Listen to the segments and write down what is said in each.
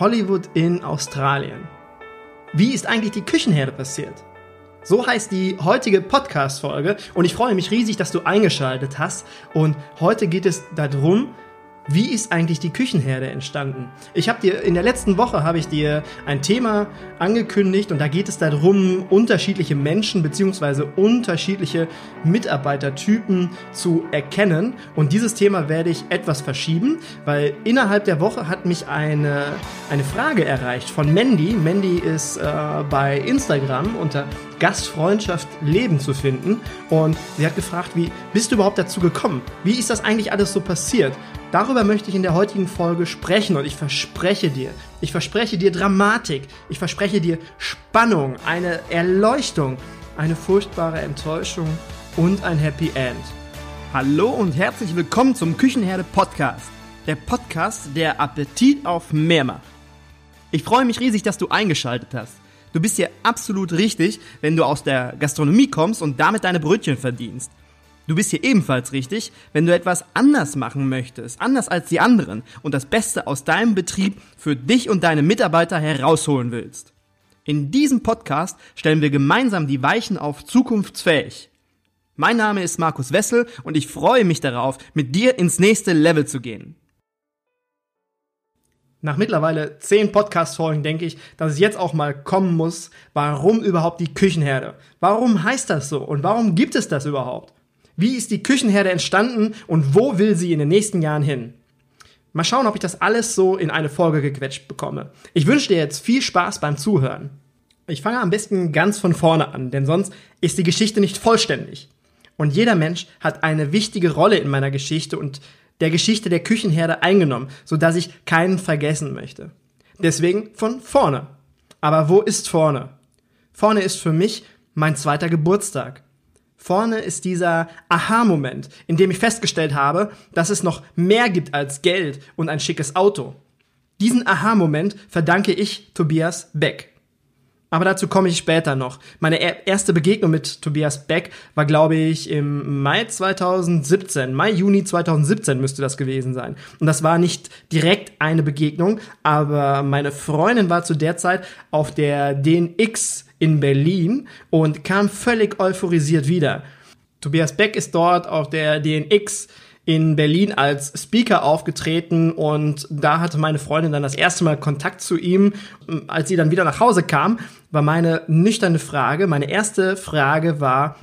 Hollywood in Australien. Wie ist eigentlich die Küchenherde passiert? So heißt die heutige Podcast-Folge und ich freue mich riesig, dass du eingeschaltet hast. Und heute geht es darum, wie ist eigentlich die Küchenherde entstanden? Ich habe dir in der letzten Woche habe ich dir ein Thema angekündigt und da geht es darum, unterschiedliche Menschen beziehungsweise unterschiedliche Mitarbeitertypen zu erkennen. Und dieses Thema werde ich etwas verschieben, weil innerhalb der Woche hat mich eine, eine Frage erreicht von Mandy. Mandy ist äh, bei Instagram unter Gastfreundschaft Leben zu finden. Und sie hat gefragt, wie bist du überhaupt dazu gekommen? Wie ist das eigentlich alles so passiert? Darüber möchte ich in der heutigen Folge sprechen und ich verspreche dir, ich verspreche dir Dramatik, ich verspreche dir Spannung, eine Erleuchtung, eine furchtbare Enttäuschung und ein Happy End. Hallo und herzlich willkommen zum Küchenherde Podcast, der Podcast, der Appetit auf mehr macht. Ich freue mich riesig, dass du eingeschaltet hast. Du bist hier absolut richtig, wenn du aus der Gastronomie kommst und damit deine Brötchen verdienst. Du bist hier ebenfalls richtig, wenn du etwas anders machen möchtest, anders als die anderen und das Beste aus deinem Betrieb für dich und deine Mitarbeiter herausholen willst. In diesem Podcast stellen wir gemeinsam die Weichen auf zukunftsfähig. Mein Name ist Markus Wessel und ich freue mich darauf, mit dir ins nächste Level zu gehen. Nach mittlerweile zehn Podcast-Folgen denke ich, dass es jetzt auch mal kommen muss, warum überhaupt die Küchenherde? Warum heißt das so? Und warum gibt es das überhaupt? Wie ist die Küchenherde entstanden und wo will sie in den nächsten Jahren hin? Mal schauen, ob ich das alles so in eine Folge gequetscht bekomme. Ich wünsche dir jetzt viel Spaß beim Zuhören. Ich fange am besten ganz von vorne an, denn sonst ist die Geschichte nicht vollständig. Und jeder Mensch hat eine wichtige Rolle in meiner Geschichte und der Geschichte der Küchenherde eingenommen, so dass ich keinen vergessen möchte. Deswegen von vorne. Aber wo ist vorne? Vorne ist für mich mein zweiter Geburtstag. Vorne ist dieser Aha-Moment, in dem ich festgestellt habe, dass es noch mehr gibt als Geld und ein schickes Auto. Diesen Aha-Moment verdanke ich Tobias Beck. Aber dazu komme ich später noch. Meine erste Begegnung mit Tobias Beck war, glaube ich, im Mai 2017. Mai, Juni 2017 müsste das gewesen sein. Und das war nicht direkt eine Begegnung, aber meine Freundin war zu der Zeit auf der DNX in Berlin und kam völlig euphorisiert wieder. Tobias Beck ist dort auf der DNX in Berlin als Speaker aufgetreten und da hatte meine Freundin dann das erste Mal Kontakt zu ihm. Als sie dann wieder nach Hause kam, war meine nüchterne Frage, meine erste Frage war,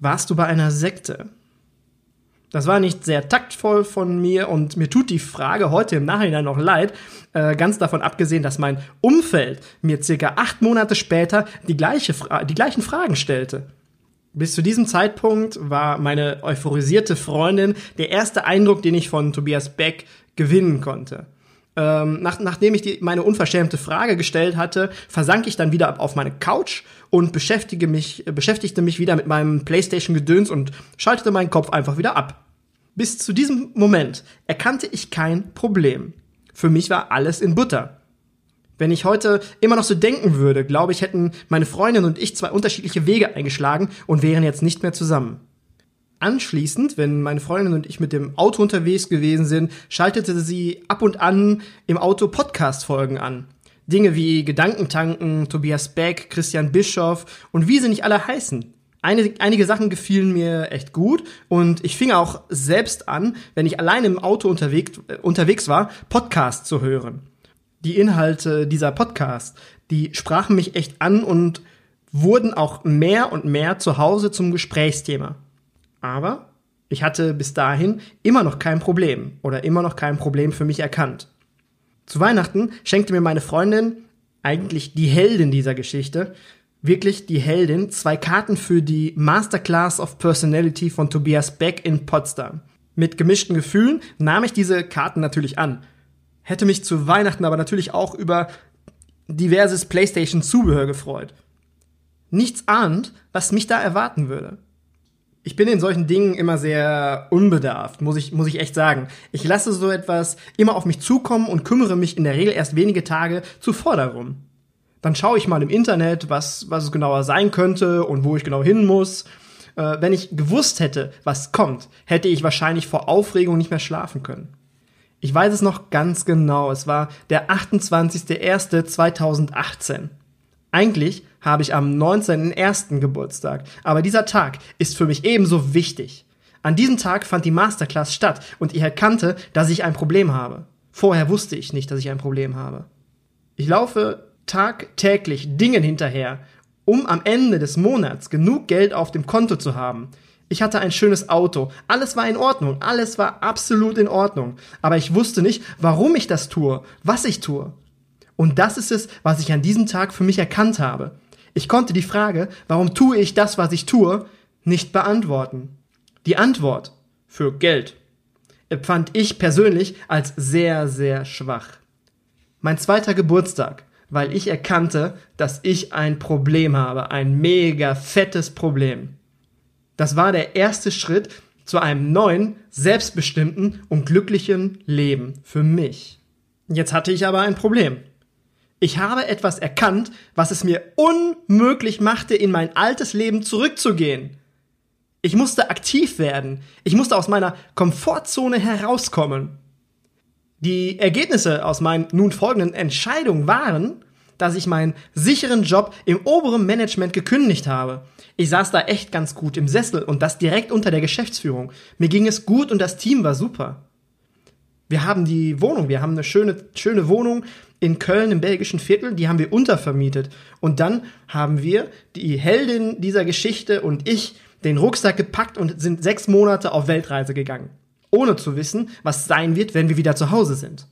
warst du bei einer Sekte? Das war nicht sehr taktvoll von mir und mir tut die Frage heute im Nachhinein noch leid, äh, ganz davon abgesehen, dass mein Umfeld mir circa acht Monate später die, gleiche die gleichen Fragen stellte. Bis zu diesem Zeitpunkt war meine euphorisierte Freundin der erste Eindruck, den ich von Tobias Beck gewinnen konnte. Ähm, nach, nachdem ich die, meine unverschämte Frage gestellt hatte, versank ich dann wieder auf meine Couch und beschäftige mich, beschäftigte mich wieder mit meinem PlayStation-Gedöns und schaltete meinen Kopf einfach wieder ab. Bis zu diesem Moment erkannte ich kein Problem. Für mich war alles in Butter. Wenn ich heute immer noch so denken würde, glaube ich, hätten meine Freundin und ich zwei unterschiedliche Wege eingeschlagen und wären jetzt nicht mehr zusammen. Anschließend, wenn meine Freundin und ich mit dem Auto unterwegs gewesen sind, schaltete sie ab und an im Auto Podcast-Folgen an. Dinge wie Gedankentanken, Tobias Beck, Christian Bischoff und wie sie nicht alle heißen. Einige Sachen gefielen mir echt gut und ich fing auch selbst an, wenn ich alleine im Auto unterwegs, äh, unterwegs war, Podcasts zu hören die Inhalte dieser Podcast, die sprachen mich echt an und wurden auch mehr und mehr zu Hause zum Gesprächsthema. Aber ich hatte bis dahin immer noch kein Problem oder immer noch kein Problem für mich erkannt. Zu Weihnachten schenkte mir meine Freundin, eigentlich die Heldin dieser Geschichte, wirklich die Heldin, zwei Karten für die Masterclass of Personality von Tobias Beck in Potsdam. Mit gemischten Gefühlen nahm ich diese Karten natürlich an hätte mich zu Weihnachten aber natürlich auch über diverses PlayStation-Zubehör gefreut. Nichts ahnt, was mich da erwarten würde. Ich bin in solchen Dingen immer sehr unbedarft, muss ich, muss ich echt sagen. Ich lasse so etwas immer auf mich zukommen und kümmere mich in der Regel erst wenige Tage zuvor darum. Dann schaue ich mal im Internet, was, was es genauer sein könnte und wo ich genau hin muss. Äh, wenn ich gewusst hätte, was kommt, hätte ich wahrscheinlich vor Aufregung nicht mehr schlafen können. Ich weiß es noch ganz genau. Es war der 28.01.2018. Eigentlich habe ich am 19.01. Geburtstag, aber dieser Tag ist für mich ebenso wichtig. An diesem Tag fand die Masterclass statt und ich erkannte, dass ich ein Problem habe. Vorher wusste ich nicht, dass ich ein Problem habe. Ich laufe tagtäglich Dingen hinterher, um am Ende des Monats genug Geld auf dem Konto zu haben. Ich hatte ein schönes Auto, alles war in Ordnung, alles war absolut in Ordnung, aber ich wusste nicht, warum ich das tue, was ich tue. Und das ist es, was ich an diesem Tag für mich erkannt habe. Ich konnte die Frage, warum tue ich das, was ich tue, nicht beantworten. Die Antwort für Geld empfand ich persönlich als sehr, sehr schwach. Mein zweiter Geburtstag, weil ich erkannte, dass ich ein Problem habe, ein mega fettes Problem. Das war der erste Schritt zu einem neuen, selbstbestimmten und glücklichen Leben für mich. Jetzt hatte ich aber ein Problem. Ich habe etwas erkannt, was es mir unmöglich machte, in mein altes Leben zurückzugehen. Ich musste aktiv werden. Ich musste aus meiner Komfortzone herauskommen. Die Ergebnisse aus meinen nun folgenden Entscheidungen waren, dass ich meinen sicheren Job im oberen Management gekündigt habe. Ich saß da echt ganz gut im Sessel und das direkt unter der Geschäftsführung. Mir ging es gut und das Team war super. Wir haben die Wohnung, wir haben eine schöne, schöne Wohnung in Köln im belgischen Viertel, die haben wir untervermietet. Und dann haben wir, die Heldin dieser Geschichte und ich, den Rucksack gepackt und sind sechs Monate auf Weltreise gegangen. Ohne zu wissen, was sein wird, wenn wir wieder zu Hause sind.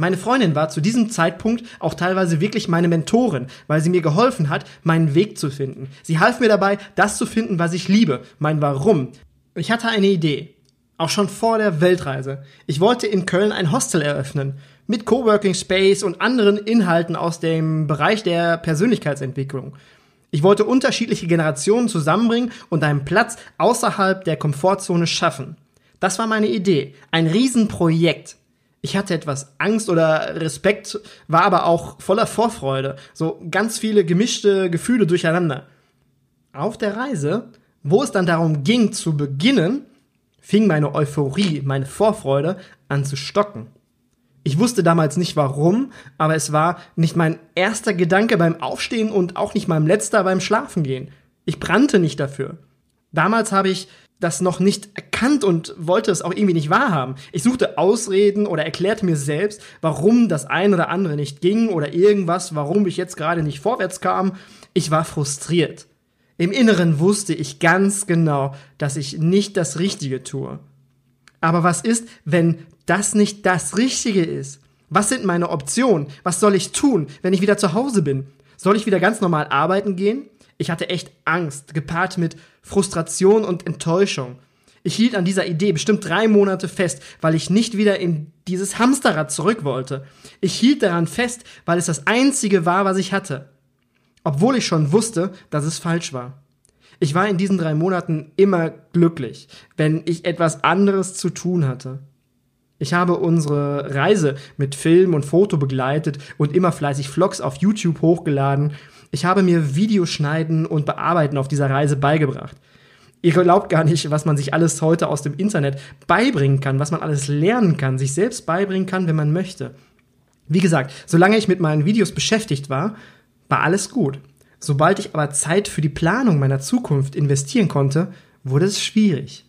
Meine Freundin war zu diesem Zeitpunkt auch teilweise wirklich meine Mentorin, weil sie mir geholfen hat, meinen Weg zu finden. Sie half mir dabei, das zu finden, was ich liebe, mein Warum. Ich hatte eine Idee. Auch schon vor der Weltreise. Ich wollte in Köln ein Hostel eröffnen. Mit Coworking Space und anderen Inhalten aus dem Bereich der Persönlichkeitsentwicklung. Ich wollte unterschiedliche Generationen zusammenbringen und einen Platz außerhalb der Komfortzone schaffen. Das war meine Idee. Ein Riesenprojekt. Ich hatte etwas Angst oder Respekt, war aber auch voller Vorfreude. So ganz viele gemischte Gefühle durcheinander. Auf der Reise, wo es dann darum ging zu beginnen, fing meine Euphorie, meine Vorfreude an zu stocken. Ich wusste damals nicht warum, aber es war nicht mein erster Gedanke beim Aufstehen und auch nicht mein letzter beim Schlafengehen. Ich brannte nicht dafür. Damals habe ich das noch nicht erkannt und wollte es auch irgendwie nicht wahrhaben. Ich suchte Ausreden oder erklärte mir selbst, warum das ein oder andere nicht ging oder irgendwas, warum ich jetzt gerade nicht vorwärts kam. Ich war frustriert. Im Inneren wusste ich ganz genau, dass ich nicht das Richtige tue. Aber was ist, wenn das nicht das Richtige ist? Was sind meine Optionen? Was soll ich tun, wenn ich wieder zu Hause bin? Soll ich wieder ganz normal arbeiten gehen? Ich hatte echt Angst, gepaart mit Frustration und Enttäuschung. Ich hielt an dieser Idee bestimmt drei Monate fest, weil ich nicht wieder in dieses Hamsterrad zurück wollte. Ich hielt daran fest, weil es das einzige war, was ich hatte. Obwohl ich schon wusste, dass es falsch war. Ich war in diesen drei Monaten immer glücklich, wenn ich etwas anderes zu tun hatte. Ich habe unsere Reise mit Film und Foto begleitet und immer fleißig Vlogs auf YouTube hochgeladen. Ich habe mir Videoschneiden und Bearbeiten auf dieser Reise beigebracht. Ihr glaubt gar nicht, was man sich alles heute aus dem Internet beibringen kann, was man alles lernen kann, sich selbst beibringen kann, wenn man möchte. Wie gesagt, solange ich mit meinen Videos beschäftigt war, war alles gut. Sobald ich aber Zeit für die Planung meiner Zukunft investieren konnte, wurde es schwierig.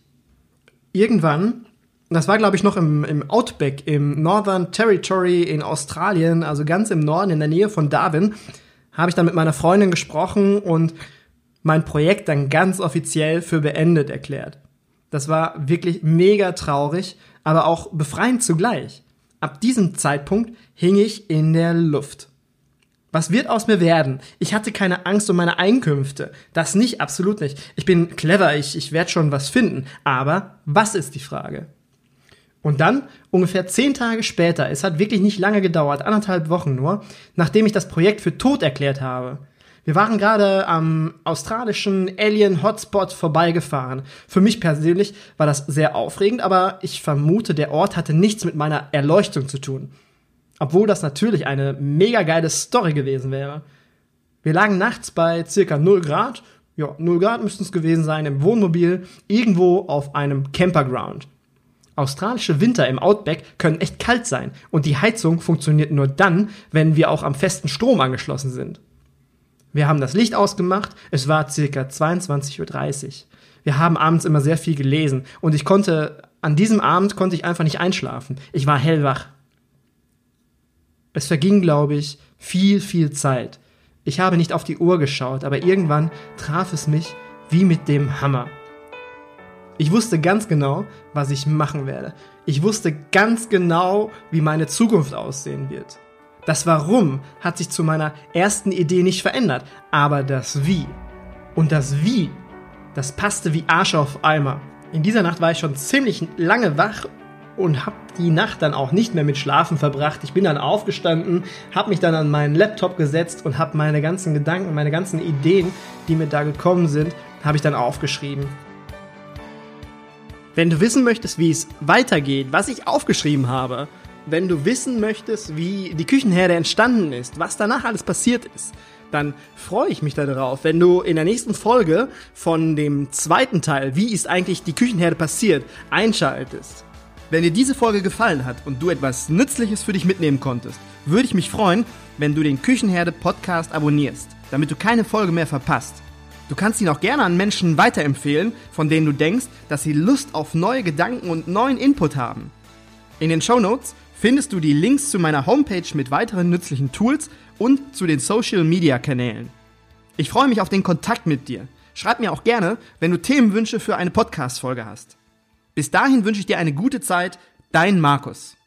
Irgendwann, das war glaube ich noch im, im Outback, im Northern Territory in Australien, also ganz im Norden in der Nähe von Darwin, habe ich dann mit meiner Freundin gesprochen und mein Projekt dann ganz offiziell für beendet erklärt. Das war wirklich mega traurig, aber auch befreiend zugleich. Ab diesem Zeitpunkt hing ich in der Luft. Was wird aus mir werden? Ich hatte keine Angst um meine Einkünfte. Das nicht, absolut nicht. Ich bin clever, ich, ich werde schon was finden. Aber was ist die Frage? Und dann, ungefähr zehn Tage später, es hat wirklich nicht lange gedauert, anderthalb Wochen nur, nachdem ich das Projekt für tot erklärt habe. Wir waren gerade am australischen Alien Hotspot vorbeigefahren. Für mich persönlich war das sehr aufregend, aber ich vermute, der Ort hatte nichts mit meiner Erleuchtung zu tun. Obwohl das natürlich eine mega geile Story gewesen wäre. Wir lagen nachts bei circa 0 Grad, ja, 0 Grad müssten es gewesen sein, im Wohnmobil, irgendwo auf einem Camperground. Australische Winter im Outback können echt kalt sein und die Heizung funktioniert nur dann, wenn wir auch am festen Strom angeschlossen sind. Wir haben das Licht ausgemacht, es war circa 22.30 Uhr. Wir haben abends immer sehr viel gelesen und ich konnte, an diesem Abend konnte ich einfach nicht einschlafen. Ich war hellwach. Es verging, glaube ich, viel, viel Zeit. Ich habe nicht auf die Uhr geschaut, aber irgendwann traf es mich wie mit dem Hammer. Ich wusste ganz genau, was ich machen werde. Ich wusste ganz genau, wie meine Zukunft aussehen wird. Das Warum hat sich zu meiner ersten Idee nicht verändert, aber das Wie. Und das Wie, das passte wie Arsch auf Eimer. In dieser Nacht war ich schon ziemlich lange wach und habe die Nacht dann auch nicht mehr mit Schlafen verbracht. Ich bin dann aufgestanden, habe mich dann an meinen Laptop gesetzt und habe meine ganzen Gedanken, meine ganzen Ideen, die mir da gekommen sind, habe ich dann aufgeschrieben. Wenn du wissen möchtest, wie es weitergeht, was ich aufgeschrieben habe, wenn du wissen möchtest, wie die Küchenherde entstanden ist, was danach alles passiert ist, dann freue ich mich darauf, wenn du in der nächsten Folge von dem zweiten Teil, wie ist eigentlich die Küchenherde passiert, einschaltest. Wenn dir diese Folge gefallen hat und du etwas Nützliches für dich mitnehmen konntest, würde ich mich freuen, wenn du den Küchenherde Podcast abonnierst, damit du keine Folge mehr verpasst. Du kannst ihn auch gerne an Menschen weiterempfehlen, von denen du denkst, dass sie Lust auf neue Gedanken und neuen Input haben. In den Show Notes findest du die Links zu meiner Homepage mit weiteren nützlichen Tools und zu den Social Media Kanälen. Ich freue mich auf den Kontakt mit dir. Schreib mir auch gerne, wenn du Themenwünsche für eine Podcast-Folge hast. Bis dahin wünsche ich dir eine gute Zeit, dein Markus.